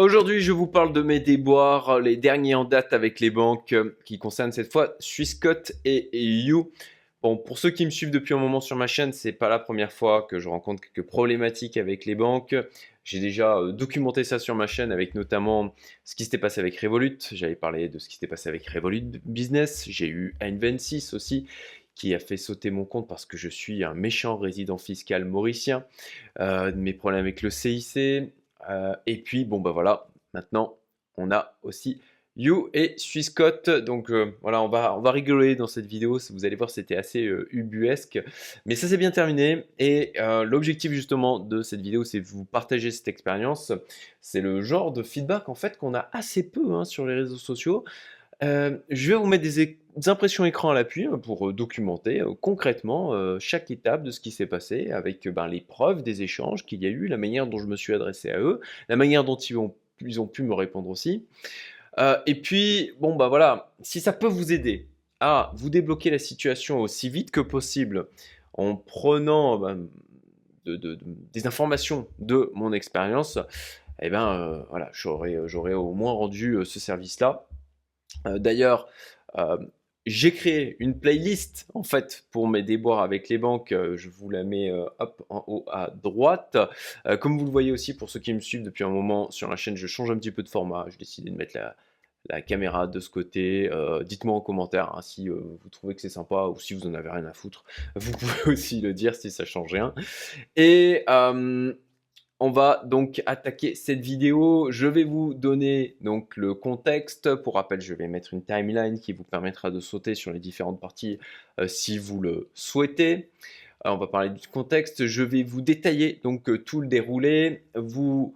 Aujourd'hui, je vous parle de mes déboires, les derniers en date avec les banques, euh, qui concernent cette fois Swissquote et You. Bon, pour ceux qui me suivent depuis un moment sur ma chaîne, c'est pas la première fois que je rencontre quelques problématiques avec les banques. J'ai déjà euh, documenté ça sur ma chaîne avec notamment ce qui s'était passé avec Revolut. J'avais parlé de ce qui s'était passé avec Revolut Business. J'ai eu N26 aussi qui a fait sauter mon compte parce que je suis un méchant résident fiscal mauricien. Euh, mes problèmes avec le CIC, euh, et puis, bon, bah voilà, maintenant, on a aussi You et Swissquote. Donc euh, voilà, on va, on va rigoler dans cette vidéo. Vous allez voir, c'était assez euh, ubuesque. Mais ça s'est bien terminé. Et l'objectif justement de cette vidéo, c'est de vous partager cette expérience. C'est le genre de feedback en fait qu'on a assez peu hein, sur les réseaux sociaux. je vais vous mettre des, impressions écran à l'appui hein, pour euh, documenter euh, concrètement euh, chaque étape de ce qui s'est passé avec ben, les preuves des échanges qu'il y a eu, la manière dont je me suis adressé à eux, la manière dont ils ont, ils ont pu me répondre aussi. et puis, bon, bah voilà, si ça peut vous aider à vous débloquer la situation aussi vite que possible en prenant ben, des informations de mon expérience, eh ben voilà, j'aurais au moins rendu ce service-là. D'ailleurs, j'ai créé une playlist en fait pour mes déboires avec les banques. Euh, je vous la mets euh, hop en haut à droite. Euh, comme vous le voyez aussi pour ceux qui me suivent depuis un moment sur la chaîne, je change un petit peu de format. J'ai décidé de mettre la, caméra de ce côté. Dites-moi en commentaire hein, si vous trouvez que c'est sympa ou si vous en avez rien à foutre. Vous pouvez aussi le dire si ça change rien. Et on va donc attaquer cette vidéo. Je vais vous donner donc le contexte. Pour rappel, je vais mettre une timeline qui vous permettra de sauter sur les différentes parties euh, si vous le souhaitez. Euh, on va parler du contexte. Je vais vous détailler donc euh, tout le déroulé, vous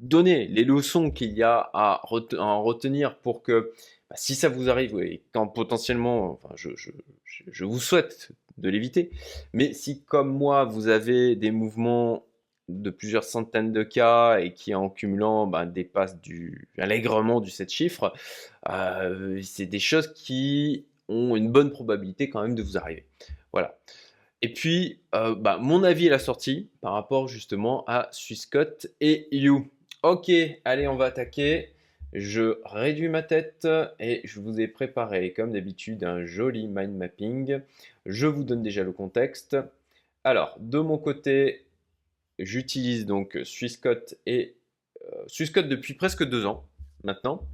donner les leçons qu'il y a à, en retenir pour que bah, si ça vous arrive et quand potentiellement, je vous souhaite de l'éviter, mais si comme moi vous avez des mouvements de plusieurs centaines de cas et qui en cumulant bah, dépasse du, allègrement du 7 chiffres, euh, c'est des choses qui ont une bonne probabilité quand même de vous arriver. Voilà. Et puis, euh, bah, mon avis à la sortie par rapport justement à Swissquote et You. Ok, allez, on va attaquer. Je réduis ma tête et je vous ai préparé, comme d'habitude, un joli mind mapping. Je vous donne déjà le contexte. Alors, de mon côté, J'utilise donc Swissquote et euh, depuis presque deux ans maintenant.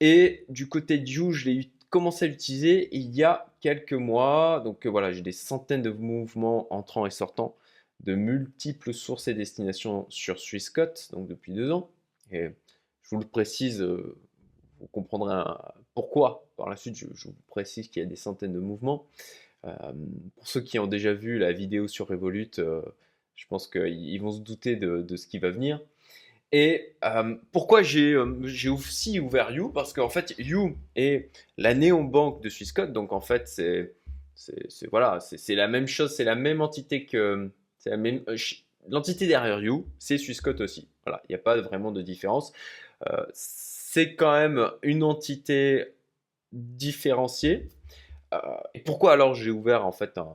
Et du côté de You, je l'ai commencé à l'utiliser il y a quelques mois. Donc euh, voilà, j'ai des centaines de mouvements entrants et sortants de multiples sources et destinations sur Swissquote, donc depuis deux ans. Et je vous le précise, euh, vous comprendrez pourquoi. Par la suite, je, vous précise qu'il y a des centaines de mouvements. pour ceux qui ont déjà vu la vidéo sur Revolut, je pense qu'ils vont se douter de, ce qui va venir. Et euh, pourquoi euh, j'ai aussi ouvert You? Parce qu'en fait, You est la néobanque de Swissquote. Donc en fait, c'est voilà, c'est la même chose, c'est la même entité que euh, l'entité derrière You, c'est Swissquote aussi. Voilà, il n'y a pas vraiment de différence. c'est quand même une entité différenciée. et pourquoi alors j'ai ouvert en fait un,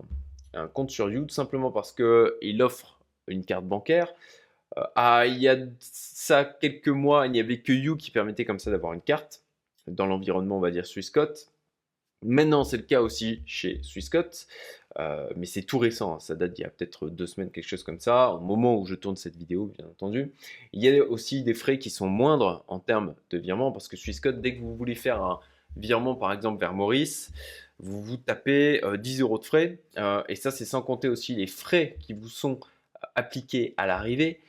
un compte sur You, tout simplement parce qu'il offre une carte bancaire. Euh, il y a ça quelques mois, il n'y avait que You qui permettait comme ça d'avoir une carte dans l'environnement, on va dire, Swissquote. Maintenant, c'est le cas aussi chez Swissquote, euh, mais c'est tout récent, hein. ça date d'il y a peut-être deux semaines, quelque chose comme ça, au moment où je tourne cette vidéo, bien entendu. Il y a aussi des frais qui sont moindres en termes de virement, parce que Swissquote, dès que vous voulez faire un virement, par exemple, vers Maurice, vous vous tapez 10 euh, euros de frais. Euh, et ça, c'est sans compter aussi les frais qui vous sont euh, appliqués à l'arrivée.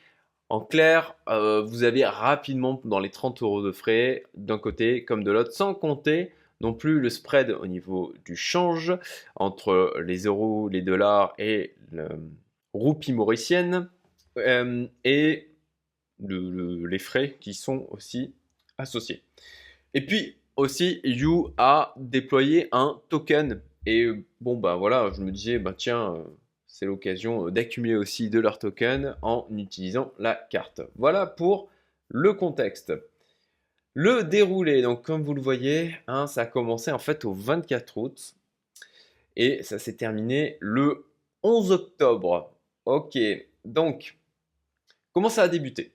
En clair, vous avez rapidement dans les 30 euros de frais d'un côté comme de l'autre, sans compter non plus le spread au niveau du change entre les euros, les dollars et le roupie mauricienne et les frais qui sont aussi associés. Et puis, aussi, You a déployé un token. Et bon, bah voilà, je me disais, bah tiens, euh, c'est l'occasion euh, d'accumuler aussi de leurs tokens en utilisant la carte. Voilà pour le contexte. Le déroulé, donc comme vous le voyez, hein, ça a commencé en fait au 24 août et ça s'est terminé le 11 octobre. Ok, donc comment ça a débuté?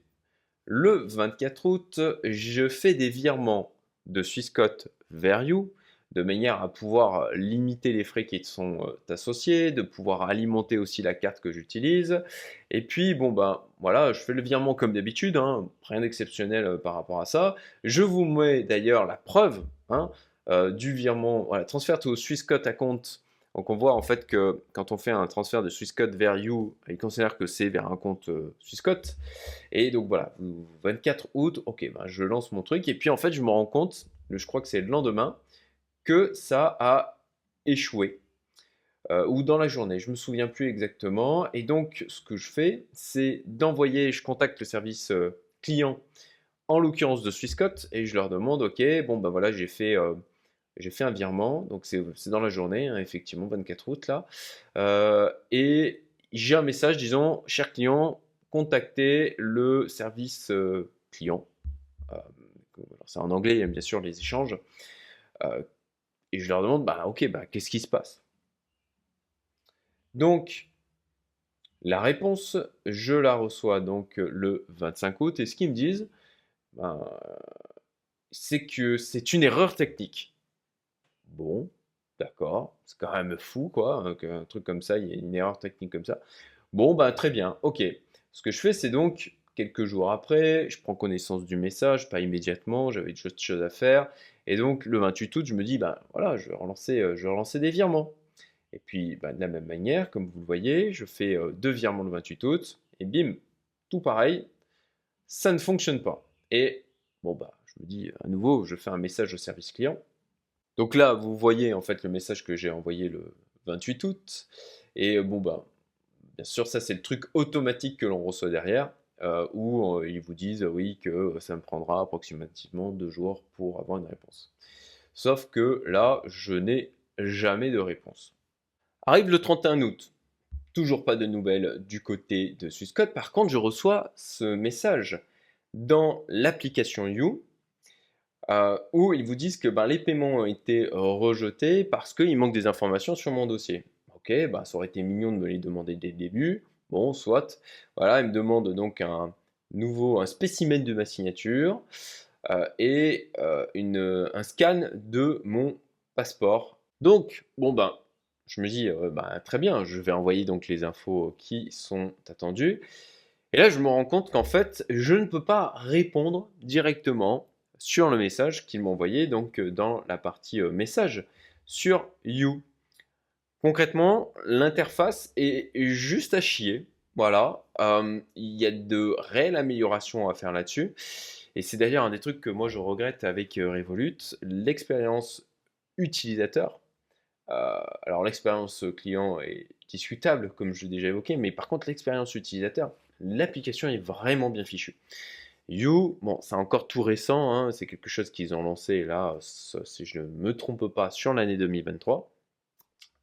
Le 24 août, je fais des virements de Swissquote vers You de manière à pouvoir limiter les frais qui sont euh, associés, de pouvoir alimenter aussi la carte que j'utilise. Et puis, bon, ben voilà, je fais le virement comme d'habitude, hein, rien d'exceptionnel euh, par rapport à ça. Je vous mets d'ailleurs la preuve hein, euh, du virement, voilà, transfert au Swissquote à compte. Donc on voit en fait que quand on fait un transfert de Swissquote vers You, il considère que c'est vers un compte Swissquote. Et donc voilà, 24 août, ok, ben, je lance mon truc. Et puis en fait, je me rends compte, je crois que c'est le lendemain, que ça a échoué. Euh, ou dans la journée, je me souviens plus exactement. Et donc, ce que je fais, c'est d'envoyer, je contacte le service euh, client, en l'occurrence de Swissquote, et je leur demande, ok, bon ben voilà, j'ai fait, euh, j'ai fait un virement, donc c'est dans la journée, hein, effectivement, 24 août là, et j'ai un message disant, cher client, contactez le service client. c'est en anglais, bien sûr, les échanges et je leur demande, bah ok, bah, qu'est-ce qui se passe? Donc, la réponse, je la reçois donc le 25 août, et ce qu'ils me disent, ben, c'est que c'est une erreur technique. Bon, d'accord, c'est quand même fou, quoi, un truc comme ça, il y a une erreur technique comme ça. Bon, bah très bien, ok. Ce que je fais, c'est donc quelques jours après, je prends connaissance du message, pas immédiatement, j'avais d'autres choses à faire. Et donc le 28 août, je me dis, ben voilà, je vais relancer, euh, je des virements. Et puis ben, de la même manière, comme vous le voyez, je fais euh, deux virements le 28 août, et bim, tout pareil, ça ne fonctionne pas. Et bon bah, je me dis à nouveau, je fais un message au service client. Donc là, vous voyez en fait le message que j'ai envoyé le 28 août. Et bon bah, bien sûr, ça c'est le truc automatique que l'on reçoit derrière. Euh, où euh, ils vous disent oui que ça me prendra approximativement deux jours pour avoir une réponse. Sauf que là, je n'ai jamais de réponse. Arrive le 31 août, toujours pas de nouvelles du côté de Swissquote. Par contre, je reçois ce message dans l'application You euh, où ils vous disent que ben, les paiements ont été rejetés parce qu'il manque des informations sur mon dossier. Ok, ben, ça aurait été mignon de me les demander dès le début. Bon, soit. Voilà, il me demande donc un nouveau, un spécimen de ma signature euh, et euh, une, un scan de mon passeport. Donc, bon ben, je me dis, euh, ben, très bien, je vais envoyer donc les infos qui sont attendues. Et là, je me rends compte qu'en fait, je ne peux pas répondre directement sur le message qu'il m'a envoyé, donc dans la partie message sur You. Concrètement, l'interface est juste à chier. Voilà, il y a de réelles améliorations à faire là-dessus. Et c'est d'ailleurs un des trucs que moi je regrette avec euh, Revolut, l'expérience utilisateur. Euh, alors l'expérience client est discutable, comme je l'ai déjà évoqué, mais par contre l'expérience utilisateur, l'application est vraiment bien fichue. You, bon, c'est encore tout récent, hein, c'est quelque chose qu'ils ont lancé là, si je ne me trompe pas, sur l'année 2023.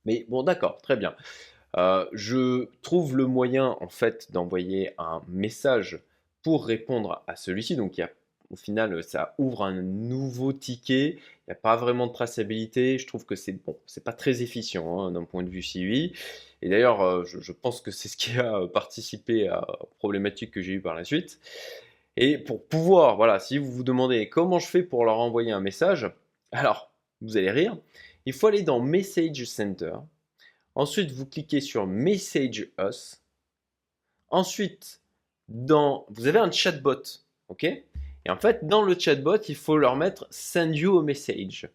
Mais bon, d'accord, très bien. Euh, je trouve le moyen en fait d'envoyer un message pour répondre à celui-ci. Donc y a, au final, ça ouvre un nouveau ticket. Il n'y a pas vraiment de traçabilité. Je trouve que c'est bon, c'est pas très efficient hein, d'un point de vue CUI. Et d'ailleurs, euh, je, pense que c'est ce qui a participé à la problématique que j'ai eu par la suite. Et pour pouvoir, voilà, si vous vous demandez comment je fais pour leur envoyer un message, alors vous allez rire. Il faut aller dans Message Center. Ensuite, vous cliquez sur Message Us. Ensuite, dans, vous avez un chatbot. OK? Et en fait, dans le chatbot, il faut leur mettre Send you a message.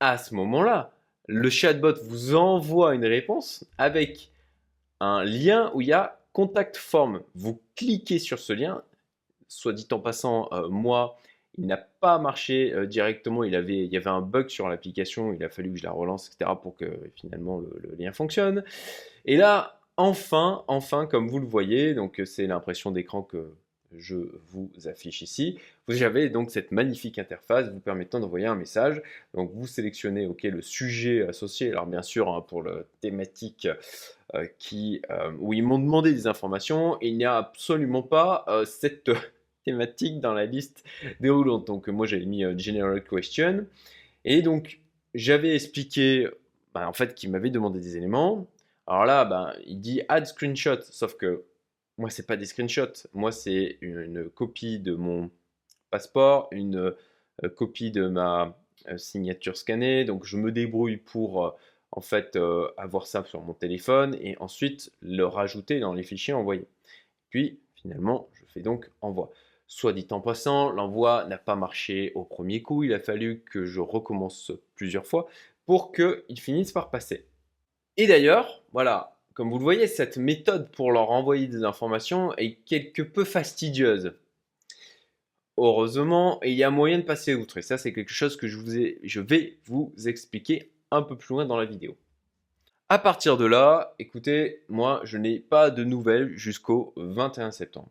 À ce moment-là, le chatbot vous envoie une réponse avec un lien où il y a Contact Form. Vous cliquez sur ce lien. Soit dit en passant, euh, moi, il n'a pas marché euh, directement. Il, avait, il y avait un bug sur l'application. Il a fallu que je la relance, etc. pour que finalement le, lien fonctionne. Et là, enfin, enfin, comme vous le voyez, donc c'est l'impression d'écran que je vous affiche ici. Vous avez donc cette magnifique interface vous permettant d'envoyer un message. Donc vous sélectionnez ok le sujet associé. Alors bien sûr hein, pour la thématique euh, qui, euh, où ils m'ont demandé des informations, il n'y a absolument pas cette thématique dans la liste déroulante. Donc moi j'avais mis euh, General Question. Et donc j'avais expliqué bah, en fait qu'il m'avait demandé des éléments. Alors là, bah, il dit add screenshot, sauf que moi, c'est pas des screenshots. Moi, c'est une, copie de mon passeport, une euh, copie de ma euh, signature scannée. Donc, je me débrouille pour en fait avoir ça sur mon téléphone et ensuite le rajouter dans les fichiers envoyés. Puis, finalement, je fais donc envoi. Soit dit en passant, l'envoi n'a pas marché au premier coup. Il a fallu que je recommence plusieurs fois pour qu'il finisse par passer. Et d'ailleurs, voilà, comme vous le voyez, cette méthode pour leur envoyer des informations est quelque peu fastidieuse. Heureusement, il y a moyen de passer outre. Et ça, c'est quelque chose que je, je vais vous expliquer un peu plus loin dans la vidéo. À partir de là, écoutez, moi, je n'ai pas de nouvelles jusqu'au 21 septembre.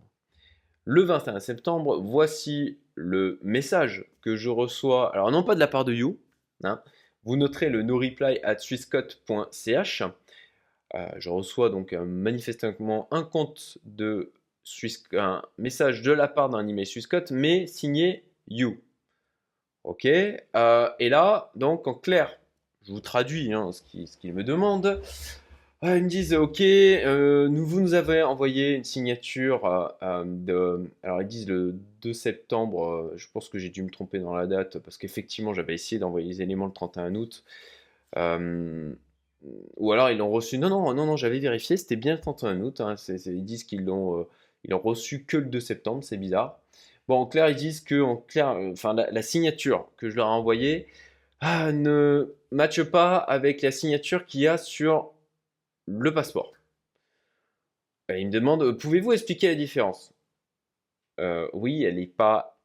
Le 21 septembre, voici le message que je reçois. Alors, non pas de la part de You. Hein, vous noterez le no-reply at swisscode.ch. Euh, je reçois donc manifestement un compte de Swiss, un message de la part d'un email Swissquote, mais signé You. Ok. Euh, et là, donc en clair, je vous traduis hein, ce qu'ils me demandent. Euh, ils me disent Ok, nous vous nous avez envoyé une signature de. Alors ils disent le 2 septembre. je pense que j'ai dû me tromper dans la date parce qu'effectivement j'avais essayé d'envoyer les éléments le 31 août. Ou alors ils l'ont reçu. Non, non, non, non, j'avais vérifié, c'était bien le 31 août. Hein, ils disent qu'ils l'ont euh, ils reçu que le 2 septembre, c'est bizarre. Bon, en clair, ils disent que en clair, euh, enfin, la, signature que je leur ai envoyée ah, ne matche pas avec la signature qu'il y a sur le passeport. Ben, ils me demandent pouvez-vous expliquer la différence? Euh, Oui, elle n'est pas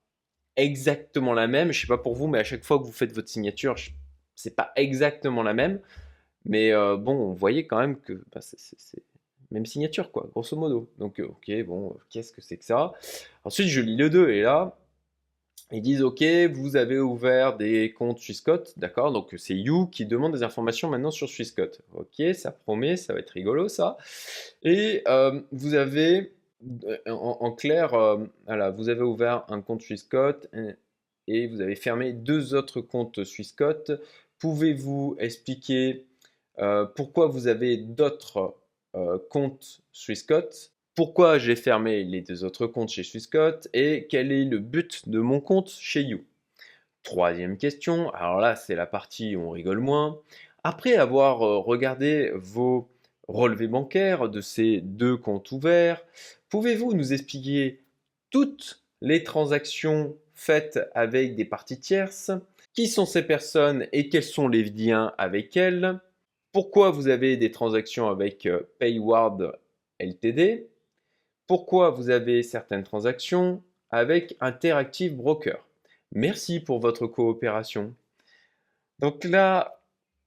exactement la même. Je sais pas pour vous, mais à chaque fois que vous faites votre signature, c'est pas exactement la même. Mais euh, bon, on voyait quand même que bah, c'est même signature, quoi, grosso modo. Donc, euh, ok, bon, qu'est-ce que c'est que ça? Ensuite, je lis le 2, et là, ils disent, ok, vous avez ouvert des comptes Swissquote, d'accord Donc, c'est You qui demande des informations maintenant sur Swissquote. Ok, ça promet, ça va être rigolo, ça. Et euh, vous avez, en, clair, voilà, vous avez ouvert un compte Swissquote et vous avez fermé deux autres comptes Swissquote. Pouvez-vous expliquer euh, pourquoi vous avez d'autres euh, comptes Swissquote, pourquoi j'ai fermé les deux autres comptes chez Swissquote et quel est le but de mon compte chez You? Troisième question, alors là c'est la partie où on rigole moins. Après avoir euh, regardé vos relevés bancaires de ces deux comptes ouverts, pouvez-vous nous expliquer toutes les transactions faites avec des parties tierces? Qui sont ces personnes et quels sont les liens avec elles? Pourquoi vous avez des transactions avec euh, Payward LTD, pourquoi vous avez certaines transactions avec Interactive Broker? Merci pour votre coopération. Donc là,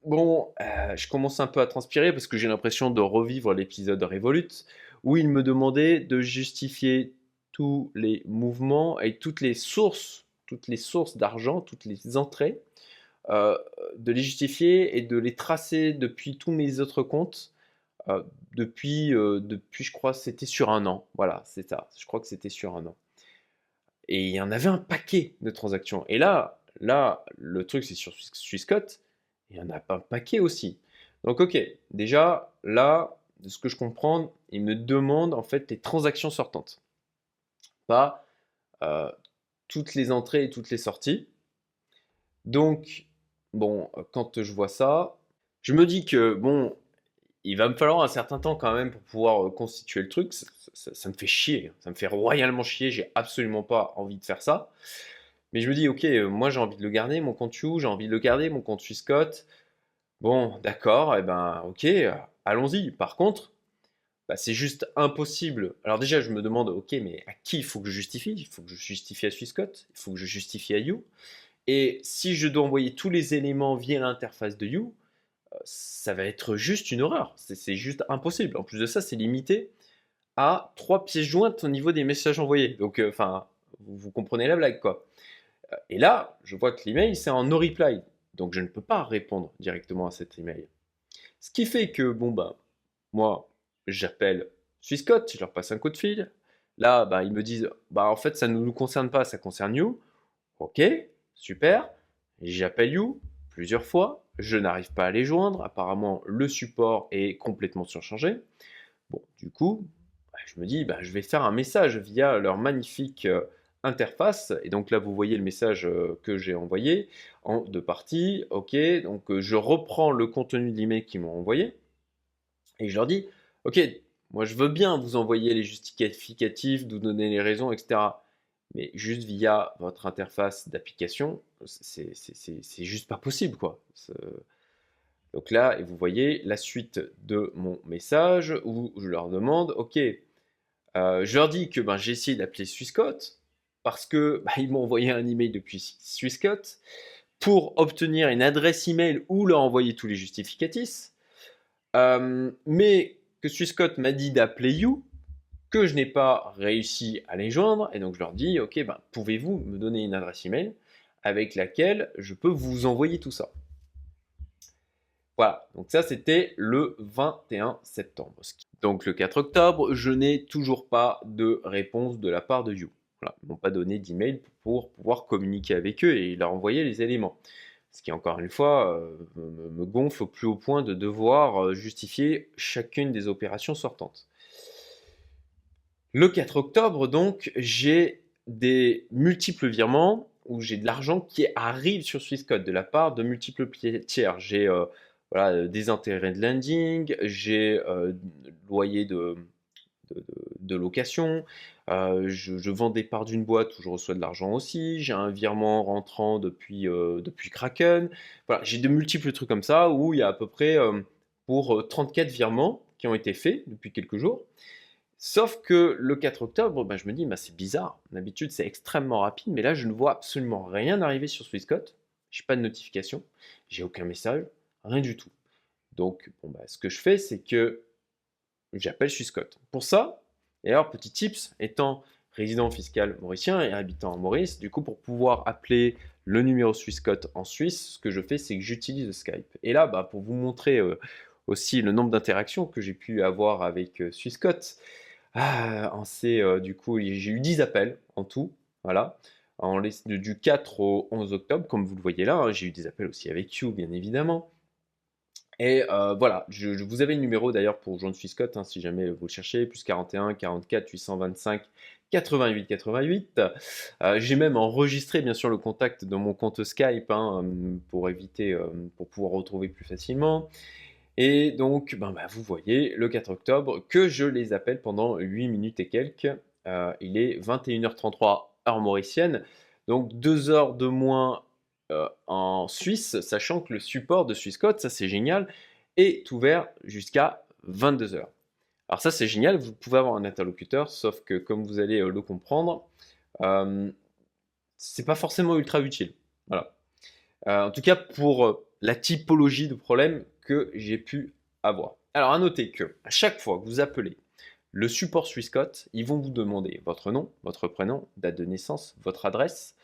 bon, euh, je commence un peu à transpirer parce que j'ai l'impression de revivre l'épisode Revolut où il me demandait de justifier tous les mouvements et toutes les sources, toutes les sources d'argent, toutes les entrées euh, de les justifier et de les tracer depuis tous mes autres comptes. Euh, depuis, euh, depuis, je crois, c'était sur un an. Voilà, c'est ça. Je crois que c'était sur un an. Et il y en avait un paquet de transactions. Et là, là, le truc, c'est sur Swissquote. Il y en a pas un paquet aussi. Donc, ok, déjà, là, de ce que je comprends, il me demande en fait les transactions sortantes. Pas toutes les entrées et toutes les sorties. Donc, bon, euh, quand je vois ça, je me dis que, bon, il va me falloir un certain temps quand même pour pouvoir euh, constituer le truc. Ça, me fait chier, ça me fait royalement chier, j'ai absolument pas envie de faire ça. Mais je me dis, ok, euh, moi j'ai envie de le garder, mon compte You, j'ai envie de le garder, mon compte Swissquote. Bon, d'accord, et eh ben ok, allons-y. Par contre, bah, c'est juste impossible. Alors déjà, je me demande, ok, mais à qui il faut que je justifie? Il faut que je justifie à Swissquote, il faut que je justifie à You. Et si je dois envoyer tous les éléments via l'interface de You, euh, ça va être juste une horreur. C'est juste impossible. En plus de ça, c'est limité à trois pièces jointes au niveau des messages envoyés. Donc, euh, enfin, vous, comprenez la blague, quoi. Euh, et là, je vois que l'email, c'est en no reply. Donc, je ne peux pas répondre directement à cet email. Ce qui fait que, bon, ben, moi, j'appelle Swissquote, je leur passe un coup de fil. Là, bah, ils me disent, bah, en fait, ça ne nous concerne pas, ça concerne You. Ok, Super. J'appelle You plusieurs fois. Je n'arrive pas à les joindre. Apparemment, le support est complètement surchargé. Bon, du coup, bah, je me dis, bah, je vais faire un message via leur magnifique interface. Et donc là, vous voyez le message que j'ai envoyé en deux parties. OK, donc je reprends le contenu de l'email qu'ils m'ont envoyé. Et je leur dis, OK, moi je veux bien vous envoyer les justificatifs, vous donner les raisons, etc. Mais juste via votre interface d'application, c'est juste pas possible, quoi. Donc là, et vous voyez la suite de mon message où je leur demande, OK, euh, je leur dis que ben, j'ai essayé d'appeler Swissquote parce que bah, ils m'ont envoyé un email depuis Swissquote pour obtenir une adresse email ou leur envoyer tous les justificatifs. Euh, mais que Swissquote m'a dit d'appeler You, que je n'ai pas réussi à les joindre, et donc je leur dis, ok, ben, pouvez-vous me donner une adresse email avec laquelle je peux vous envoyer tout ça? Voilà, donc ça c'était le 21 septembre. Donc le 4 octobre, je n'ai toujours pas de réponse de la part de You. Voilà, ils m'ont pas donné d'email pour pouvoir communiquer avec eux et leur envoyer les éléments. Ce qui, encore une fois, euh, me, gonfle au plus haut point de devoir euh, justifier chacune des opérations sortantes. Le 4 octobre, donc, j'ai des multiples virements où j'ai de l'argent qui arrive sur Swissquote de la part de multiples tiers. J'ai euh, voilà, des intérêts de landing, j'ai loyer de, location, euh, je, vends des parts d'une boîte où je reçois de l'argent aussi, j'ai un virement rentrant depuis, euh, depuis Kraken, voilà, j'ai de multiples trucs comme ça où il y a à peu près euh, pour 34 virements qui ont été faits depuis quelques jours. Sauf que le 4 octobre, ben, je me dis, bah, c'est bizarre. D'habitude, c'est extrêmement rapide, mais là, je ne vois absolument rien arriver sur Swissquote. Je n'ai pas de notification, j'ai aucun message, rien du tout. Donc, bon, bah, ce que je fais, c'est que j'appelle Swissquote. Pour ça, et alors petit tips, étant résident fiscal mauricien et habitant en Maurice, du coup pour pouvoir appeler le numéro Swissquote en Suisse, ce que je fais c'est que j'utilise Skype. Et là, bah, pour vous montrer euh, aussi le nombre d'interactions que j'ai pu avoir avec euh, Swissquote, ah, euh, du coup j'ai eu 10 appels en tout, voilà. En, du 4 au 11 octobre, comme vous le voyez là, hein, j'ai eu des appels aussi avec You, bien évidemment. Et euh, voilà, je, vous avez le numéro d'ailleurs pour John Swisscott, hein, si jamais vous le cherchez, plus 41 44 825 88 88. J'ai même enregistré bien sûr le contact dans mon compte Skype hein, pour éviter, euh, pour pouvoir retrouver plus facilement. Et donc, ben, ben, vous voyez, le 4 octobre, que je les appelle pendant 8 minutes et quelques. Euh, il est 21h33 heure mauricienne, donc 2 heures de moins euh, en Suisse, sachant que le support de Swissquote, ça c'est génial, est ouvert jusqu'à 22h. Alors ça c'est génial, vous pouvez avoir un interlocuteur, sauf que comme vous allez euh, le comprendre, c'est pas forcément ultra utile. Voilà. en tout cas pour la typologie de problème que j'ai pu avoir. Alors à noter que à chaque fois que vous appelez le support Swissquote, ils vont vous demander votre nom, votre prénom, date de naissance, votre adresse,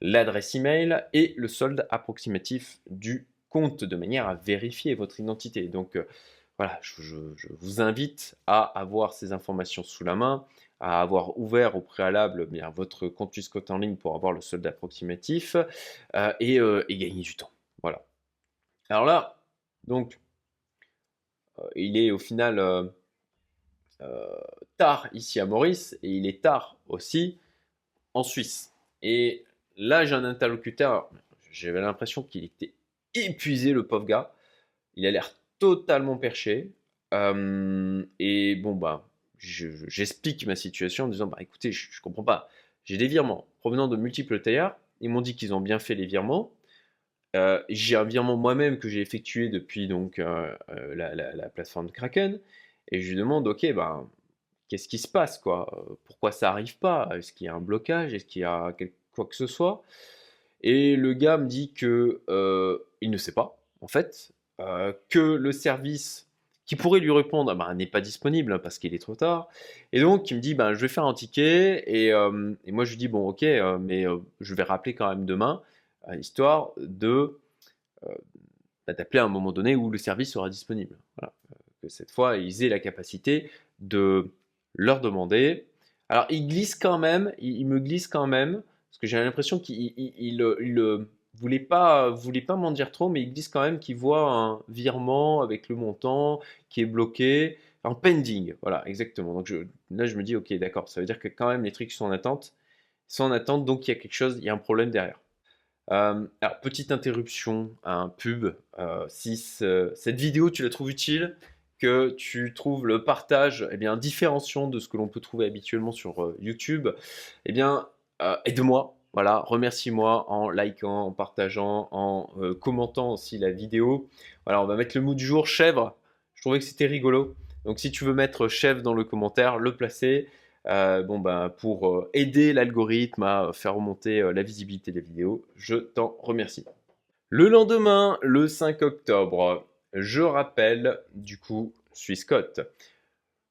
l'adresse email et le solde approximatif du compte de manière à vérifier votre identité. Donc euh, voilà, je, vous invite à avoir ces informations sous la main, à avoir ouvert au préalable eh bien, votre compte Swissquote en ligne pour avoir le solde approximatif euh, euh, et, gagner du temps. Voilà. Alors là, donc, il est au final tard ici à Maurice et il est tard aussi en Suisse. Et Là, j'ai un interlocuteur, j'avais l'impression qu'il était épuisé, le pauvre gars. Il a l'air totalement perché. Euh, et bon, bah, j'explique ma situation en disant bah écoutez, je, ne comprends pas. J'ai des virements provenant de multiples tailleurs. Ils m'ont dit qu'ils ont bien fait les virements. Euh, j'ai un virement moi-même que j'ai effectué depuis donc euh, la, plateforme Kraken. Et je lui demande ok, bah, qu'est-ce qui se passe quoi? Pourquoi ça arrive pas? Est-ce qu'il y a un blocage? Est-ce qu'il y a quoi que ce soit? Et le gars me dit que euh, il ne sait pas, en fait, euh, que le service qui pourrait lui répondre bah, n'est pas disponible parce qu'il est trop tard. Et donc, il me dit, bah, je vais faire un ticket. Et, euh, moi, je lui dis, bon, ok, mais je vais rappeler quand même demain, histoire de bah, d'appeler à un moment donné où le service sera disponible. Que cette fois, ils aient la capacité de leur demander. Alors, il glisse quand même, il me glisse quand même parce que j'ai l'impression qu'il il, voulait pas, voulait pas m'en dire trop, mais il disent quand même qu'il voit un virement avec le montant qui est bloqué. en pending. Voilà, exactement. Donc là, je me dis, ok, d'accord, ça veut dire que quand même les trucs sont en attente. Sont en attente, donc il y a quelque chose, il y a un problème derrière. Euh, alors, petite interruption, un pub. Euh, si cette vidéo, tu la trouves utile, que tu trouves le partage eh bien, différenciant de ce que l'on peut trouver habituellement sur euh, YouTube, eh bien, aide-moi. Voilà, remercie-moi en likant, en partageant, en commentant aussi la vidéo. Voilà, on va mettre le mot du jour, chèvre. Je trouvais que c'était rigolo. Donc si tu veux mettre chèvre dans le commentaire, le placer. Euh, bon, ben, pour euh, aider l'algorithme à faire remonter euh, la visibilité des vidéos. Je t'en remercie. Le lendemain, le 5 octobre, je rappelle du coup Scott.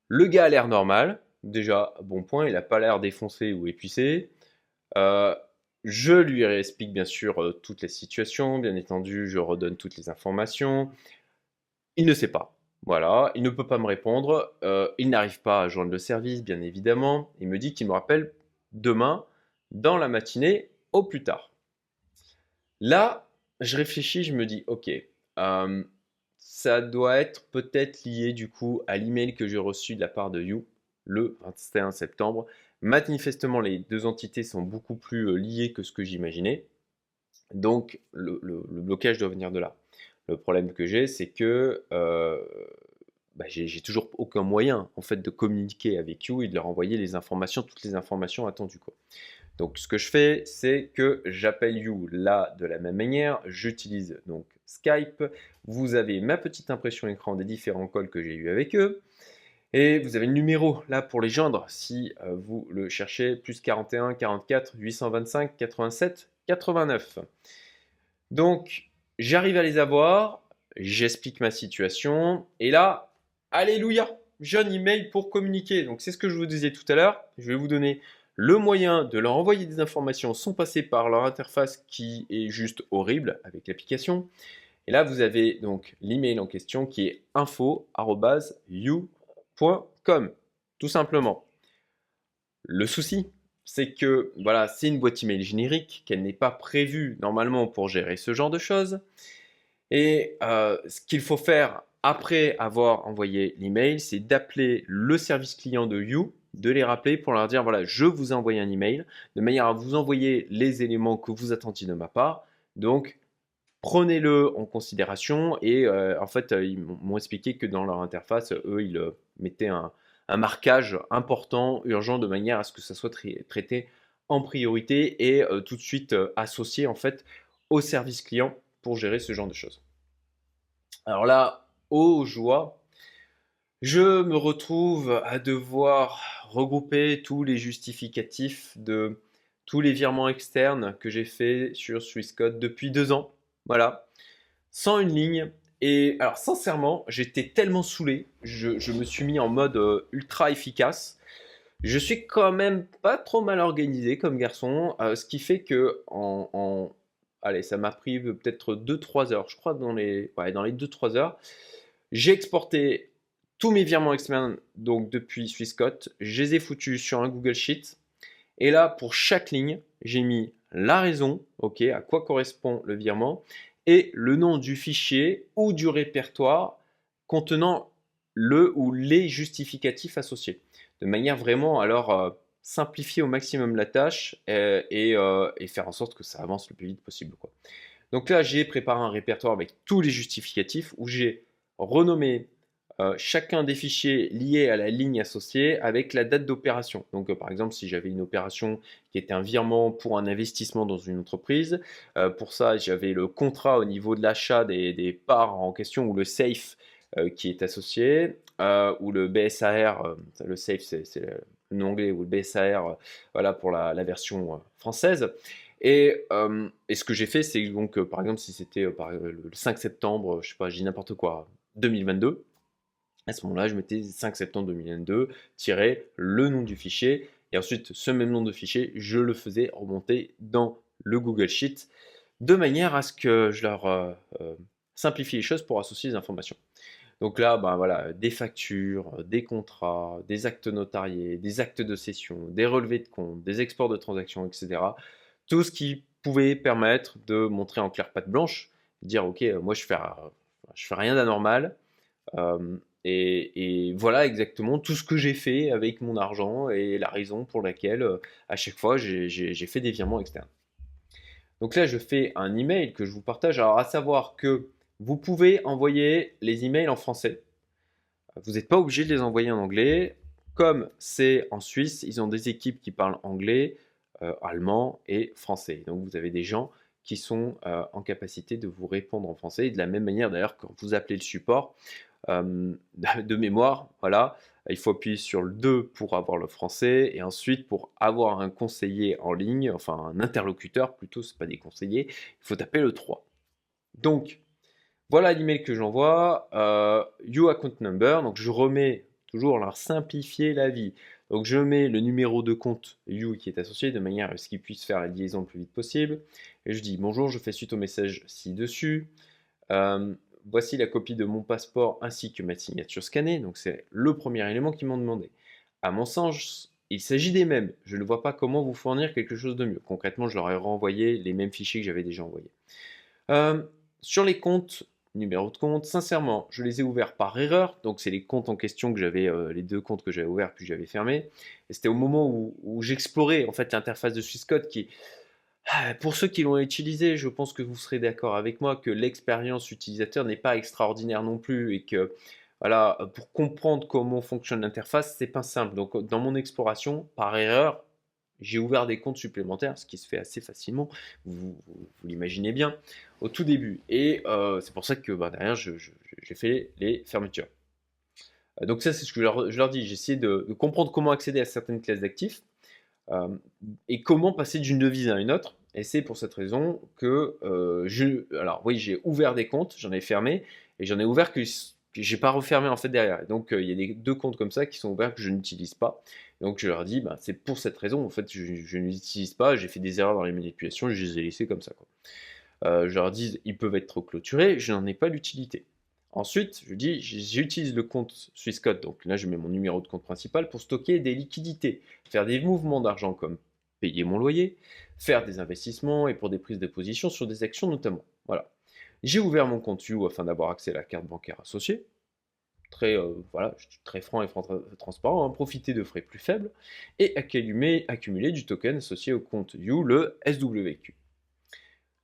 Le gars a l'air normal. Déjà, bon point, il n'a pas l'air défoncé ou épuisé. je lui explique bien sûr toutes les situations, bien entendu, je redonne toutes les informations. Il ne sait pas. Voilà, il ne peut pas me répondre, euh, il n'arrive pas à joindre le service, bien évidemment. Il me dit qu'il me rappelle demain, dans la matinée, au plus tard. Là, je réfléchis, je me dis, ok, euh, ça doit être peut-être lié du coup à l'email que j'ai reçu de la part de You le 21 septembre. Manifestement, les deux entités sont beaucoup plus euh, liées que ce que j'imaginais. Donc, le blocage doit venir de là. Le problème que j'ai, c'est que euh, bah, j'ai toujours aucun moyen en fait de communiquer avec You et de leur envoyer les informations, toutes les informations attendues. Quoi. Donc ce que je fais, c'est que j'appelle You là de la même manière. J'utilise donc Skype. Vous avez ma petite impression écran des différents calls que j'ai eu avec eux. Et vous avez le numéro là pour les joindre si euh, vous le cherchez, plus 41 44 825 87 89. Donc J'arrive à les avoir, j'explique ma situation, et là, alléluia, j'ai un email pour communiquer. Donc c'est ce que je vous disais tout à l'heure, je vais vous donner le moyen de leur envoyer des informations sans passer par leur interface qui est juste horrible avec l'application. Et là, vous avez donc l'email en question qui est info.you.com, tout simplement. Le souci, c'est que voilà, c'est une boîte email générique, qu'elle n'est pas prévue normalement pour gérer ce genre de choses. Et euh, ce qu'il faut faire après avoir envoyé l'email, c'est d'appeler le service client de You, de les rappeler pour leur dire voilà, je vous ai envoyé un email, de manière à vous envoyer les éléments que vous attendiez de ma part. Donc, prenez-le en considération. Et euh, en fait, ils m'ont expliqué que dans leur interface, eux, ils euh, mettaient un, un marquage important, urgent, de manière à ce que ça soit traité en priorité et euh, tout de suite euh, associé en fait au service client pour gérer ce genre de choses. Alors là, aux joie, je me retrouve à devoir regrouper tous les justificatifs de tous les virements externes que j'ai fait sur Swisscode depuis deux ans. Voilà, sans une ligne et alors sincèrement, j'étais tellement saoulé, je, me suis mis en mode euh, ultra efficace. Je suis quand même pas trop mal organisé comme garçon, euh, ce qui fait que en, allez, ça m'a pris peut-être 2-3 heures, je crois dans les, dans les 2-3 heures, j'ai exporté tous mes virements externes donc depuis Swissquote, je les ai foutus sur un Google Sheet. Et là, pour chaque ligne, j'ai mis la raison, ok, à quoi correspond le virement, et le nom du fichier ou du répertoire contenant le ou les justificatifs associés. De manière vraiment alors euh, simplifier au maximum la tâche euh, euh, et, faire en sorte que ça avance le plus vite possible. Donc là, j'ai préparé un répertoire avec tous les justificatifs où j'ai renommé euh, chacun des fichiers liés à la ligne associée avec la date d'opération. Donc, euh, par exemple, si j'avais une opération qui était un virement pour un investissement dans une entreprise, euh, pour ça, j'avais le contrat au niveau de l'achat des, parts en question ou le safe qui est associé, ou le BSAR, le safe c'est le nom anglais, ou le BSAR, voilà, pour la, version française. Et, ce que j'ai fait, c'est donc, par exemple, si c'était le 5 septembre, je sais pas, j'ai n'importe quoi, 2022, à ce moment-là, je mettais 5 septembre 2022, le nom du fichier, et ensuite ce même nom de fichier, je le faisais remonter dans le Google Sheet, de manière à ce que je leur euh, euh, simplifie les choses pour associer les informations. Donc là, ben voilà, des factures, des contrats, des actes notariés, des actes de cession, des relevés de compte, des exports de transactions, etc. Tout ce qui pouvait permettre de montrer en clair patte blanche, dire ok, moi je fais, je fais rien d'anormal, euh, Et, voilà exactement tout ce que j'ai fait avec mon argent et la raison pour laquelle euh, à chaque fois j'ai fait des virements externes. Donc là, je fais un email que je vous partage. Alors à savoir que vous pouvez envoyer les emails en français. Vous n'êtes pas obligé de les envoyer en anglais. Comme c'est en Suisse, ils ont des équipes qui parlent anglais, euh, allemand et français. Donc vous avez des gens qui sont euh, en capacité de vous répondre en français. Et de la même manière, d'ailleurs, quand vous appelez le support, de mémoire, voilà, il faut appuyer sur le 2 pour avoir le français et ensuite pour avoir un conseiller en ligne, enfin un interlocuteur plutôt, c'est pas des conseillers, il faut taper le 3. Donc voilà l'email que j'envoie, euh, You Account Number, donc je remets toujours leur simplifier la vie. Donc je mets le numéro de compte You qui est associé de manière à ce qu'il puisse faire la liaison le plus vite possible. Et je dis bonjour, je fais suite au message ci-dessus. Euh, voici la copie de mon passeport ainsi que ma signature scannée. Donc c'est le premier élément qu'ils m'ont demandé. À mon sens, il s'agit des mêmes. Je ne vois pas comment vous fournir quelque chose de mieux. Concrètement, je leur ai renvoyé les mêmes fichiers que j'avais déjà envoyés. Euh, sur les comptes, numéro de compte, sincèrement, je les ai ouverts par erreur. Donc c'est les comptes en question que j'avais, euh, les deux comptes que j'avais ouverts puis j'avais fermés. C'était au moment où, j'explorais en fait l'interface de Swisscode qui pour ceux qui l'ont utilisé, je pense que vous serez d'accord avec moi que l'expérience utilisateur n'est pas extraordinaire non plus et que voilà, pour comprendre comment fonctionne l'interface, c'est pas simple. Donc dans mon exploration, par erreur, j'ai ouvert des comptes supplémentaires, ce qui se fait assez facilement, vous, l'imaginez bien, au tout début. Et euh, c'est pour ça que bah, derrière, j'ai fait les fermetures. Euh, donc ça, c'est ce que je leur, dis. J'ai essayé de, comprendre comment accéder à certaines classes d'actifs et comment passer d'une devise à une autre. Et c'est pour cette raison que euh, je. Alors oui, j'ai ouvert des comptes, j'en ai fermé, et j'en ai ouvert que, j'ai pas refermé en fait derrière. Donc euh, il y a des, deux comptes comme ça qui sont ouverts que je n'utilise pas. Donc je leur dis, bah, c'est pour cette raison, en fait, je, ne les utilise pas, j'ai fait des erreurs dans les manipulations, je les ai laissés comme ça. Quoi. Euh, je leur dis, ils peuvent être trop clôturés, je n'en ai pas l'utilité. Ensuite, je dis, j'utilise le compte Swisscode, donc là je mets mon numéro de compte principal pour stocker des liquidités, faire des mouvements d'argent comme payer mon loyer, faire des investissements et pour des prises de position sur des actions notamment. Voilà. J'ai ouvert mon compte You afin d'avoir accès à la carte bancaire associée. Très, euh, voilà, très franc et transparent, hein. profiter de frais plus faibles et accumuler, accumuler du token associé au compte You, le SWQ.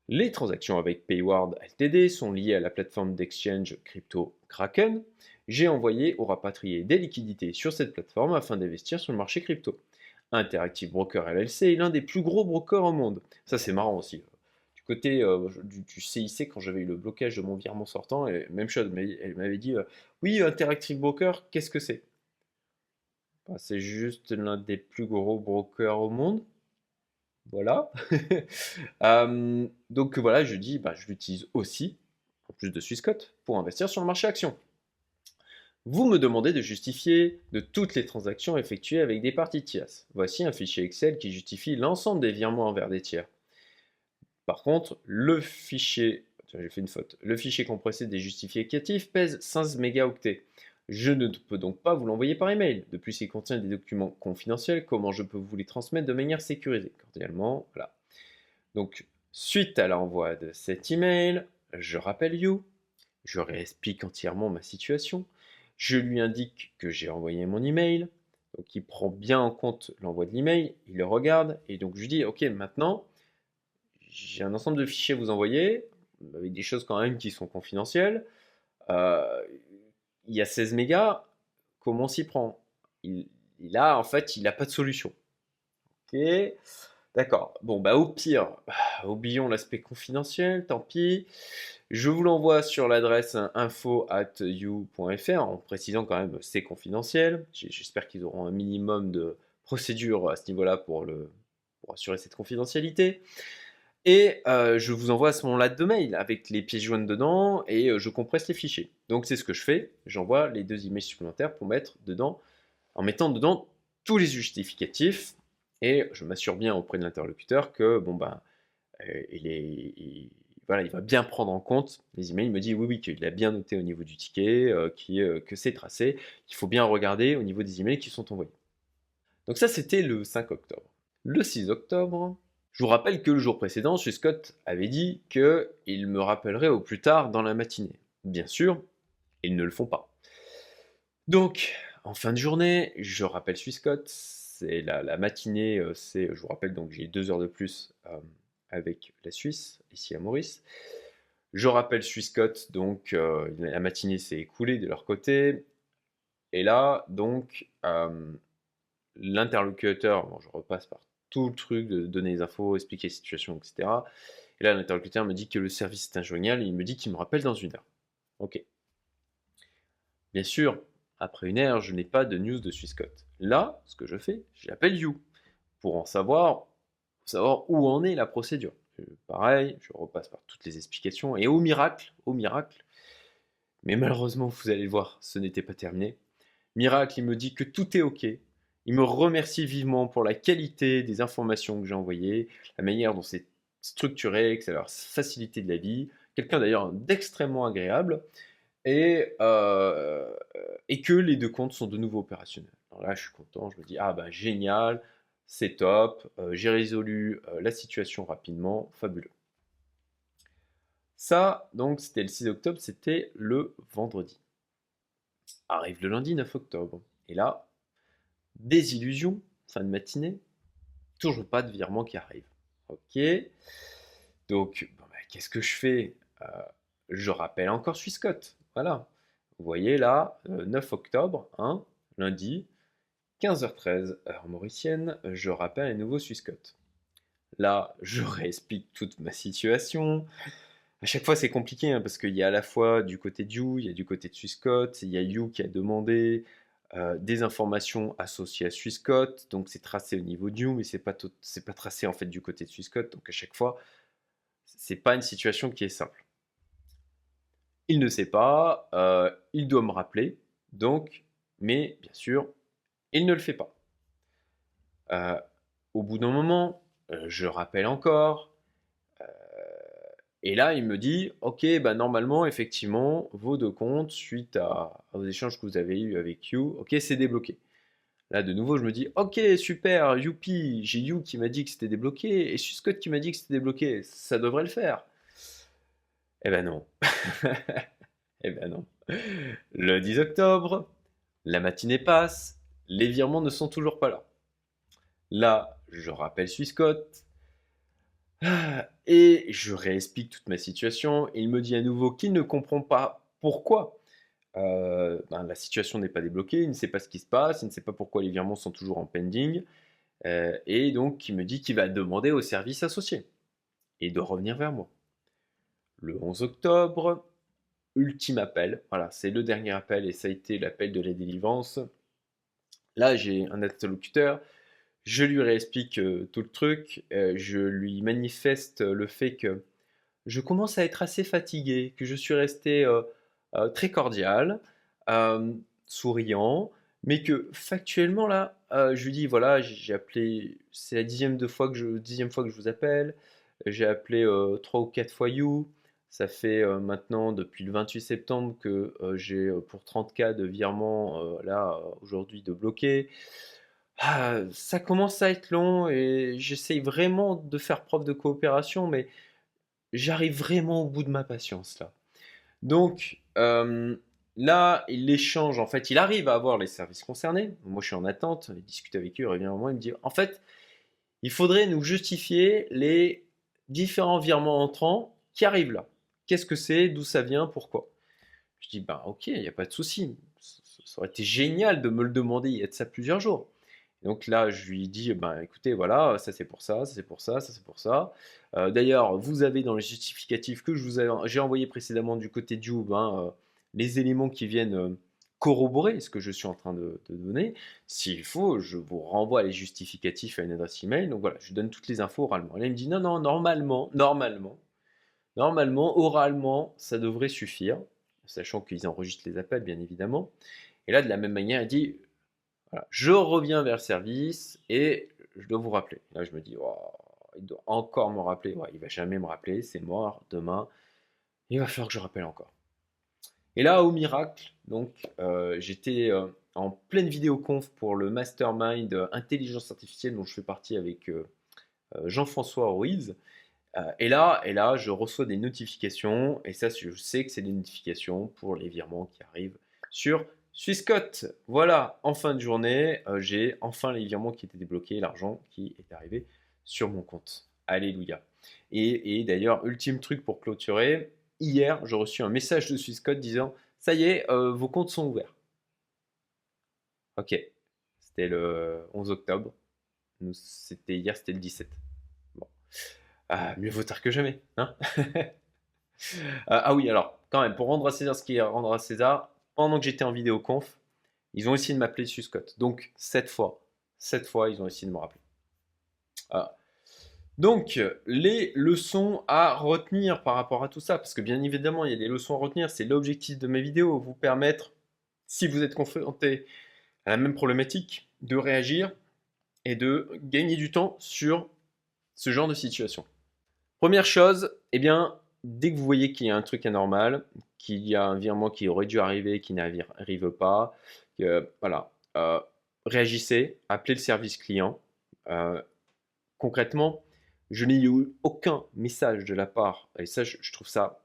Les transactions avec Payward LTD sont liées à la plateforme d'exchange crypto Kraken. J'ai envoyé ou rapatrié des liquidités sur cette plateforme afin d'investir sur le marché crypto. Interactive Broker LLC est l'un des plus gros brokers au monde. Ça, c'est marrant aussi. Du côté euh, du, CIC, quand j'avais eu le blocage de mon virement sortant, même chose, elle m'avait dit euh, Oui, Interactive Broker, qu'est-ce que c'est? Bah, C'est juste l'un des plus gros brokers au monde. Voilà. Euh, donc voilà, je dis bah, Je l'utilise aussi, en plus de Swissquote, pour investir sur le marché action. Vous me demandez de justifier de toutes les transactions effectuées avec des parties tierces. Voici un fichier Excel qui justifie l'ensemble des virements envers des tiers. Par contre, le fichier, j'ai fait une faute, le fichier compressé des justificatifs pèse 5 mégaoctets. Je ne peux donc pas vous l'envoyer par email. De plus, il contient des documents confidentiels. Comment je peux vous les transmettre de manière sécurisée? Cordialement, voilà. Donc, suite à l'envoi de cet email, je rappelle You, je réexplique entièrement ma situation. Je lui indique que j'ai envoyé mon email. Donc il prend bien en compte l'envoi de l'email, il le regarde et donc je lui dis ok maintenant j'ai un ensemble de fichiers à vous envoyer avec des choses quand même qui sont confidentielles. Euh, il y a 16 mégas, comment s'y prend? Il, en fait il n'a pas de solution. Ok, d'accord. Bon bah au pire, oublions l'aspect confidentiel, tant pis. Je vous l'envoie sur l'adresse info at you.fr en précisant quand même c'est confidentiel. J'espère qu'ils auront un minimum de procédure à ce niveau-là pour, assurer cette confidentialité. Et euh, je vous envoie à ce moment-là deux mails avec les pièces jointes dedans et euh, je compresse les fichiers. Donc c'est ce que je fais. J'envoie les deux emails supplémentaires pour mettre dedans, en mettant dedans tous les justificatifs et je m'assure bien auprès de l'interlocuteur que bon ben voilà, il va bien prendre en compte les emails. Il me dit oui, oui, qu'il a bien noté au niveau du ticket, euh, euh, que c'est tracé. Il faut bien regarder au niveau des emails qui sont envoyés. Donc ça, c'était le 5 octobre. Le 6 octobre, je vous rappelle que le jour précédent, Scott avait dit qu'il me rappellerait au plus tard dans la matinée. Bien sûr, ils ne le font pas. Donc, en fin de journée, je rappelle Swissquote. C'est la, matinée, euh, c'est, je vous rappelle, donc j'ai deux heures de plus euh, avec la Suisse, ici à Maurice. Je rappelle Swissquote, donc euh, la matinée s'est écoulée de leur côté. Et là, donc, l'interlocuteur, bon, je repasse par tout le truc de donner les infos, expliquer la situation, etc. Et là, l'interlocuteur me dit que le service est injoignable et il me dit qu'il me rappelle dans une heure. Ok. Bien sûr, après une heure, je n'ai pas de news de Swissquote. Là, ce que je fais, j'appelle You pour en savoir, savoir où en est la procédure. Pareil, je repasse par toutes les explications et au miracle, au miracle, mais malheureusement, vous allez le voir, ce n'était pas terminé. Miracle, il me dit que tout est OK. Il me remercie vivement pour la qualité des informations que j'ai envoyées, la manière dont c'est structuré, que ça leur facilité de la vie. Quelqu'un d'ailleurs d'extrêmement agréable et, euh, que les deux comptes sont de nouveau opérationnels. Alors là, je suis content, je me dis, ah ben génial, c'est top, euh, j'ai résolu euh, la situation rapidement, fabuleux. Ça, donc, c'était le 6 octobre, c'était le vendredi. Arrive le lundi 9 octobre. Et là, désillusion, fin de matinée, toujours pas de virement qui arrive. Ok. Donc, bah, qu'est-ce que je fais? Je rappelle encore Swissquote. Voilà. Vous voyez là, 9 euh, octobre, hein, lundi, 15h13, heure mauricienne, je rappelle un nouveau Swissquote. Là, je réexplique toute ma situation. À chaque fois, c'est compliqué hein, parce qu'il y a à la fois du côté de You, il y a du côté de Swissquote, il y a You qui a demandé euh, des informations associées à Swissquote, donc c'est tracé au niveau You, mais c'est pas pas tracé en fait du côté de Swissquote. Donc à chaque fois, c'est pas une situation qui est simple. Il ne sait pas, euh, il doit me rappeler, donc, mais bien sûr, il ne le fait pas. Euh, au bout d'un moment, je rappelle encore, et là, il me dit, ok, bah normalement, effectivement, vos deux comptes, suite à, aux échanges que vous avez eus avec You, ok, c'est débloqué. Là, de nouveau, je me dis, ok, super, youpi, j'ai You qui m'a dit que c'était débloqué, et Scott qui m'a dit que c'était débloqué, ça devrait le faire. Eh ben non. eh ben non. Le 10 octobre, la matinée passe, les virements ne sont toujours pas là. Là, je rappelle Swissquote et je réexplique toute ma situation. il me dit à nouveau qu'il ne comprend pas pourquoi euh, ben, la situation n'est pas débloquée, il ne sait pas ce qui se passe, il ne sait pas pourquoi les virements sont toujours en pending. Euh, et donc, il me dit qu'il va demander au service associé et de revenir vers moi le 11 octobre. Ultime appel, voilà, c'est le dernier appel et ça a été l'appel de la délivrance. Là, j'ai un interlocuteur, je lui réexplique euh, tout le truc, euh, je lui manifeste le fait que je commence à être assez fatigué, que je suis resté euh, très cordial, souriant, mais que factuellement là, je lui dis voilà, j'ai appelé, c'est la dixième, fois que je, dixième fois que je vous appelle, j'ai appelé trois ou quatre fois You, ça fait maintenant depuis le 28 septembre que j'ai pour 30 cas de virement là aujourd'hui de bloquer. Ah, ça commence à être long et j'essaye vraiment de faire preuve de coopération, mais j'arrive vraiment au bout de ma patience là. Donc là, il échange, en fait, il arrive à avoir les services concernés. Moi, je suis en attente, il discute avec eux, il revient à moi, il me dit, en fait, il faudrait nous justifier les différents virements entrants qui arrivent là. Qu'est-ce que c'est D'où ça vient Pourquoi? Je dis, ben ok, il n'y a pas de souci. Ça aurait été génial de me le demander il y a de ça plusieurs jours. Donc là, je lui dis, ben écoutez, voilà, ça c'est pour ça, ça c'est pour ça, ça c'est pour ça. Euh, d'ailleurs, vous avez dans les justificatifs que j'ai envoyé précédemment du côté de Joub, hein, euh, les éléments qui viennent euh, corroborer ce que je suis en train de, de donner. S'il faut, je vous renvoie les justificatifs à une adresse email. Donc voilà, je donne toutes les infos oralement. Et là, il me dit, non, non, normalement, normalement, Normalement, oralement, ça devrait suffire, sachant qu'ils enregistrent les appels, bien évidemment. Et là, de la même manière, il dit je reviens vers le service et je dois vous rappeler. Là, je me dis il doit encore me rappeler. Ouais, il va jamais me rappeler, c'est mort. Demain, il va falloir que je rappelle encore. Et là, au miracle, donc, euh, j'étais euh, en pleine vidéoconf pour le mastermind intelligence artificielle dont je fais partie avec euh, Jean-François Ruiz. Euh, et, là, et là, je reçois des notifications, et ça, je sais que c'est des notifications pour les virements qui arrivent sur Swissquote, voilà, en fin de journée, euh, j'ai enfin les virements qui étaient débloqués, l'argent qui est arrivé sur mon compte. Alléluia. Et, d'ailleurs, ultime truc pour clôturer, hier, j'ai reçu un message de Swissquote disant Ça y est, euh, vos comptes sont ouverts. Ok, c'était le 11 octobre. C'était hier, c'était le 17. Bon. Ah, mieux vaut tard que jamais. Hein? Ah, ah oui, alors, quand même, pour rendre à César ce qui est rendre à César, pendant que j'étais en vidéo conf, ils ont essayé de m'appeler Suscott. Donc, cette fois, cette fois, ils ont essayé de me rappeler. Ah. Donc, les leçons à retenir par rapport à tout ça, parce que bien évidemment, il y a des leçons à retenir, c'est l'objectif de mes vidéos, vous permettre, si vous êtes confronté à la même problématique, de réagir et de gagner du temps sur ce genre de situation. Première chose, eh bien, dès que vous voyez qu'il y a un truc anormal, qu'il y a un virement qui aurait dû arriver, qui n'arrive pas, voilà, euh, réagissez, appelez le service client. Euh, concrètement, je n'ai eu aucun message de la part, et ça, je, trouve ça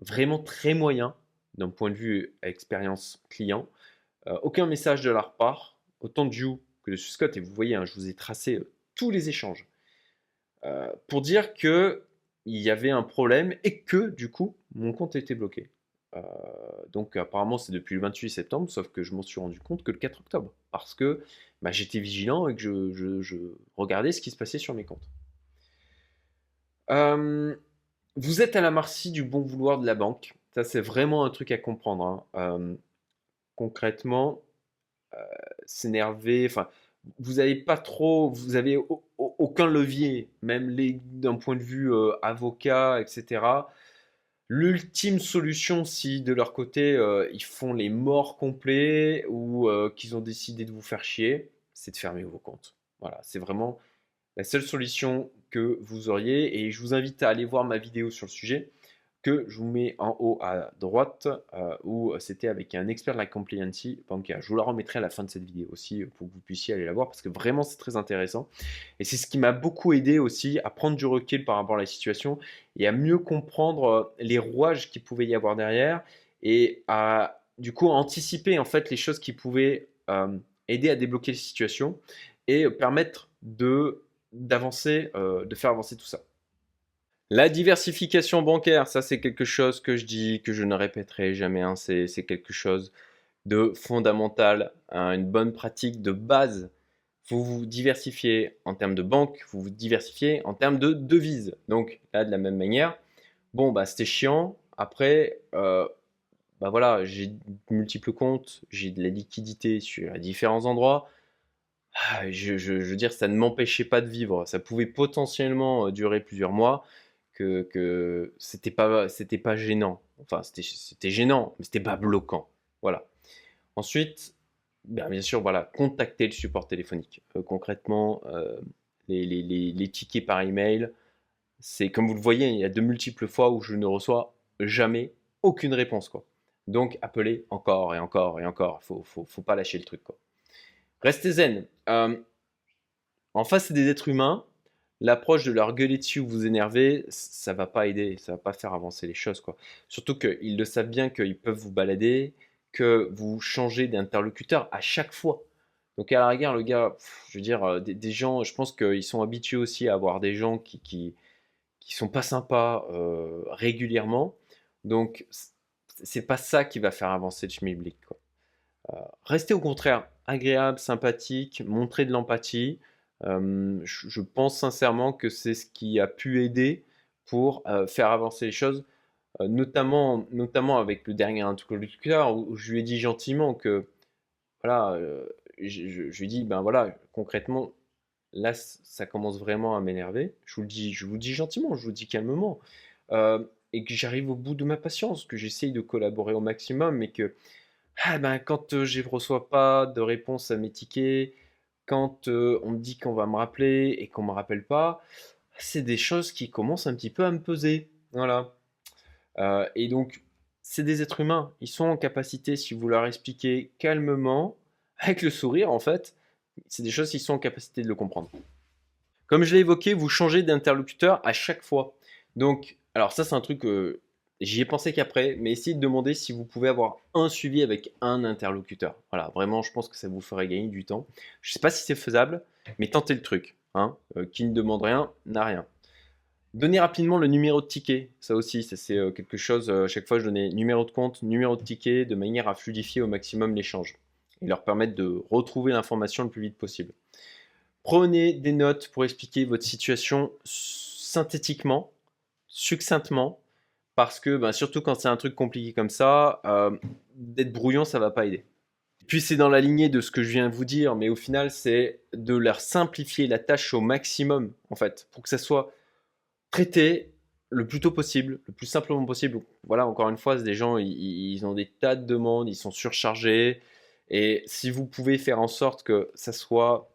vraiment très moyen d'un point de vue expérience client. Euh, aucun message de leur part, autant de You que de Scott, et vous voyez, hein, je vous ai tracé tous les échanges, pour dire que il y avait un problème et que du coup mon compte était bloqué. Euh, donc apparemment c'est depuis le 28 septembre, sauf que je m'en suis rendu compte que le 4 octobre, parce que bah, j'étais vigilant et que je, regardais ce qui se passait sur mes comptes. Euh, vous êtes à la merci du bon vouloir de la banque. Ça c'est vraiment un truc à comprendre. Hein. Euh, concrètement, s'énerver, enfin vous n'avez pas trop, vous avez aucun levier, même d'un point de vue euh, avocat, etc. L'ultime solution, si de leur côté euh, ils font les morts complets ou euh, qu'ils ont décidé de vous faire chier, c'est de fermer vos comptes. Voilà, c'est vraiment la seule solution que vous auriez. Et je vous invite à aller voir ma vidéo sur le sujet que je vous mets en haut à droite, euh, où c'était avec un expert de la compliance bancaire. Je vous la remettrai à la fin de cette vidéo aussi, pour que vous puissiez aller la voir, parce que vraiment c'est très intéressant. Et c'est ce qui m'a beaucoup aidé aussi à prendre du recul par rapport à la situation, et à mieux comprendre euh, les rouages qu'il pouvait y avoir derrière, et à du coup anticiper en fait les choses qui pouvaient euh, aider à débloquer la situation, et permettre de d'avancer, de faire avancer tout ça. La diversification bancaire, ça c'est quelque chose que je dis, que je ne répéterai jamais. Hein. C'est quelque chose de fondamental, hein. une bonne pratique de base. Vous vous diversifiez en termes de banque, vous vous diversifiez en termes de devises. Donc là, de la même manière, bon, bah c'était chiant. Après, euh, bah voilà, j'ai multiples comptes, j'ai de la liquidité sur différents endroits. Ah, je, je veux dire, ça ne m'empêchait pas de vivre. Ça pouvait potentiellement euh, durer plusieurs mois que, c'était pas c'était pas gênant. Enfin, c'était gênant, mais c'était pas bloquant. Voilà. Ensuite, bien, bien sûr, voilà, contacter le support téléphonique. Euh, concrètement, euh, les, les, les, tickets par email, c'est comme vous le voyez, il y a de multiples fois où je ne reçois jamais aucune réponse. Quoi. Donc, appelez encore et encore et encore. Faut, faut, faut, pas lâcher le truc. Restez zen. Euh, en face, des êtres humains l'approche de leur gueuler dessus ou vous énerver, ça va pas aider, ça va pas faire avancer les choses. Quoi. Surtout qu'ils le savent bien qu'ils peuvent vous balader, que vous changez d'interlocuteur à chaque fois. Donc à la rigueur, le gars, je veux dire, euh, des, gens, je pense qu'ils sont habitués aussi à avoir des gens qui, qui, sont pas sympas euh, régulièrement. Donc c'est pas ça qui va faire avancer le schmilblick. Euh, restez au contraire agréable, sympathique, montrer de l'empathie. Euh, je pense sincèrement que c'est ce qui a pu aider pour euh, faire avancer les choses, euh, notamment, notamment avec le dernier interlocuteur où je lui ai dit gentiment que, voilà, je, lui ai dit, ben voilà, concrètement, là, ça commence vraiment à m'énerver. Je vous le dis, je vous dis gentiment, je vous dis calmement, et que j'arrive au bout de ma patience, que j'essaye de collaborer au maximum, mais que, ah, ben, quand je ne reçois pas de réponse à mes tickets, quand euh, on me dit qu'on va me rappeler et qu'on me rappelle pas, c'est des choses qui commencent un petit peu à me peser. Voilà. Euh, et donc, c'est des êtres humains. Ils sont en capacité, si vous leur expliquez calmement, avec le sourire en fait, c'est des choses qui sont en capacité de le comprendre. Comme je l'ai évoqué, vous changez d'interlocuteur à chaque fois. Donc, alors ça c'est un truc que J'y ai pensé qu'après, mais essayez de demander si vous pouvez avoir un suivi avec un interlocuteur. Voilà, vraiment, je pense que ça vous ferait gagner du temps. Je ne sais pas si c'est faisable, mais tentez le truc. Hein. Euh, qui ne demande rien n'a rien. Donnez rapidement le numéro de ticket. Ça aussi, c'est euh, quelque chose. à chaque fois, je donnais numéro de compte, numéro de ticket, de manière à fluidifier au maximum l'échange et leur permettre de retrouver l'information le plus vite possible. Prenez des notes pour expliquer votre situation synthétiquement, succinctement, parce que ben, surtout quand c'est un truc compliqué comme ça, euh, d'être brouillon, ça va pas aider. Puis c'est dans la lignée de ce que je viens de vous dire, mais au final, c'est de leur simplifier la tâche au maximum, en fait, pour que ça soit traité le plus tôt possible, le plus simplement possible. Voilà, encore une fois, des gens, ils, ont des tas de demandes, ils sont surchargés, et si vous pouvez faire en sorte que ça soit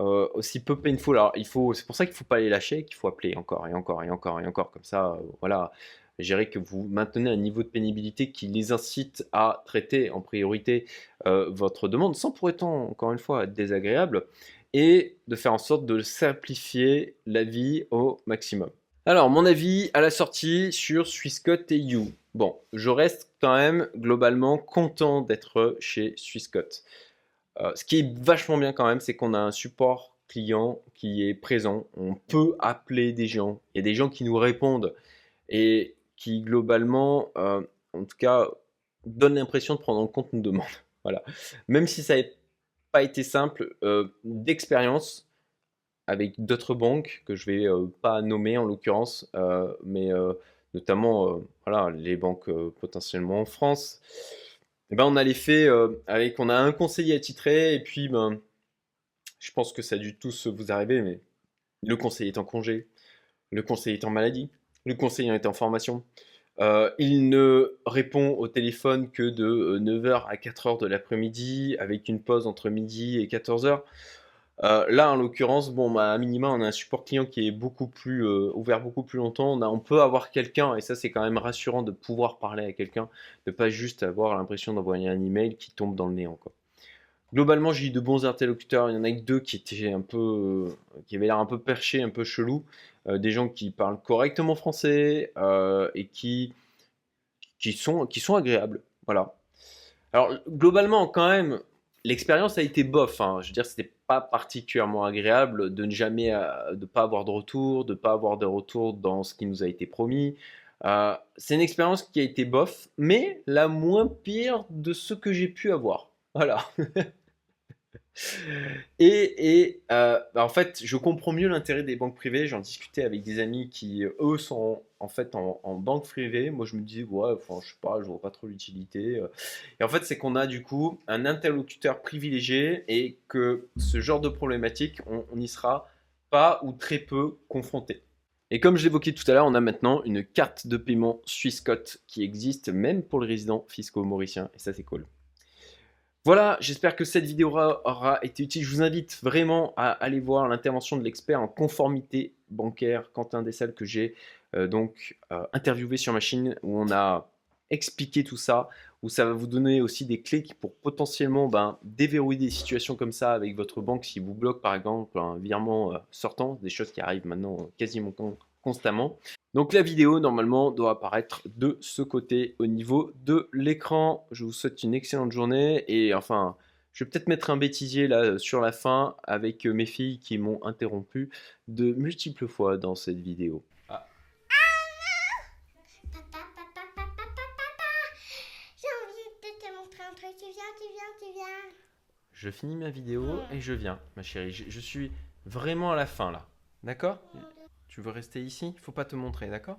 euh, aussi peu painful. Alors, il faut, c'est pour ça qu'il ne faut pas les lâcher, qu'il faut appeler encore et encore et encore et encore. Comme ça, euh, voilà, gérer que vous maintenez un niveau de pénibilité qui les incite à traiter en priorité euh, votre demande, sans pour autant, encore une fois, être désagréable, et de faire en sorte de simplifier la vie au maximum. Alors, mon avis à la sortie sur Swissquote et You. Bon, je reste quand même globalement content d'être chez Swissquote. Euh, ce qui est vachement bien quand même, c'est qu'on a un support client qui est présent. On peut appeler des gens. Il y a des gens qui nous répondent et qui globalement, euh, en tout cas, donnent l'impression de prendre en compte nos demandes. Voilà. Même si ça n'a pas été simple, euh, d'expérience avec d'autres banques que je vais pas nommer en l'occurrence, mais notamment voilà, les banques potentiellement en France. Eh ben, on a euh, avec, a un conseiller attitré et puis ben, je pense que ça a dû tous vous arriver, mais le conseiller est en congé, le conseiller est en maladie, le conseiller est en formation. Euh, il ne répond au téléphone que de 9h euh, à 4h de l'après-midi, avec une pause entre midi et 14h. Euh, là, en l'occurrence, bon, bah, à minima, on a un support client qui est beaucoup plus ouvert beaucoup plus longtemps. On, peut avoir quelqu'un, et ça, c'est quand même rassurant de pouvoir parler à quelqu'un, de pas juste avoir l'impression d'envoyer un email qui tombe dans le néant. Globalement, j'ai eu de bons interlocuteurs. Il y en a que deux qui étaient un peu, qui avaient l'air un peu perchés, un peu chelous. Des gens qui parlent correctement français et qui, qui, sont, qui sont agréables. Voilà. Alors, globalement, quand même, l'expérience a été bof. Hein. Je veux dire, c'était pas particulièrement agréable de ne jamais, euh, de pas avoir de retour, de pas avoir de retour dans ce qui nous a été promis. Euh, c'est une expérience qui a été bof, mais la moins pire de ce que j'ai pu avoir. Voilà. Et, euh, bah, en fait, je comprends mieux l'intérêt des banques privées. J'en discutais avec des amis qui, eux, sont en fait en, banque privée. Moi, je me dis, ouais, je sais pas, je vois pas trop l'utilité. Euh. Et en fait, c'est qu'on a du coup un interlocuteur privilégié et que ce genre de problématique, on n'y sera pas ou très peu confronté. Et comme je l'évoquais tout à l'heure, on a maintenant une carte de paiement Swissquote qui existe même pour les résidents fiscaux mauriciens. Et ça, c'est cool. Voilà, j'espère que cette vidéo aura, été utile. Je vous invite vraiment à aller voir l'intervention de l'expert en conformité bancaire, Quentin Dessal, que j'ai euh, donc euh, interviewé sur ma chaîne, où on a expliqué tout ça, où ça va vous donner aussi des clés pour potentiellement ben, déverrouiller des situations comme ça avec votre banque si vous bloque par exemple un virement euh, sortant, des choses qui arrivent maintenant quasiment constamment. Donc la vidéo normalement doit apparaître de ce côté au niveau de l'écran. Je vous souhaite une excellente journée et enfin je vais peut-être mettre un bêtisier là sur la fin avec mes filles qui m'ont interrompu de multiples fois dans cette vidéo. Ah. Je finis ma vidéo et je viens, ma chérie. Je, suis vraiment à la fin là. D'accord? Tu veux rester ici Il faut pas te montrer, d'accord?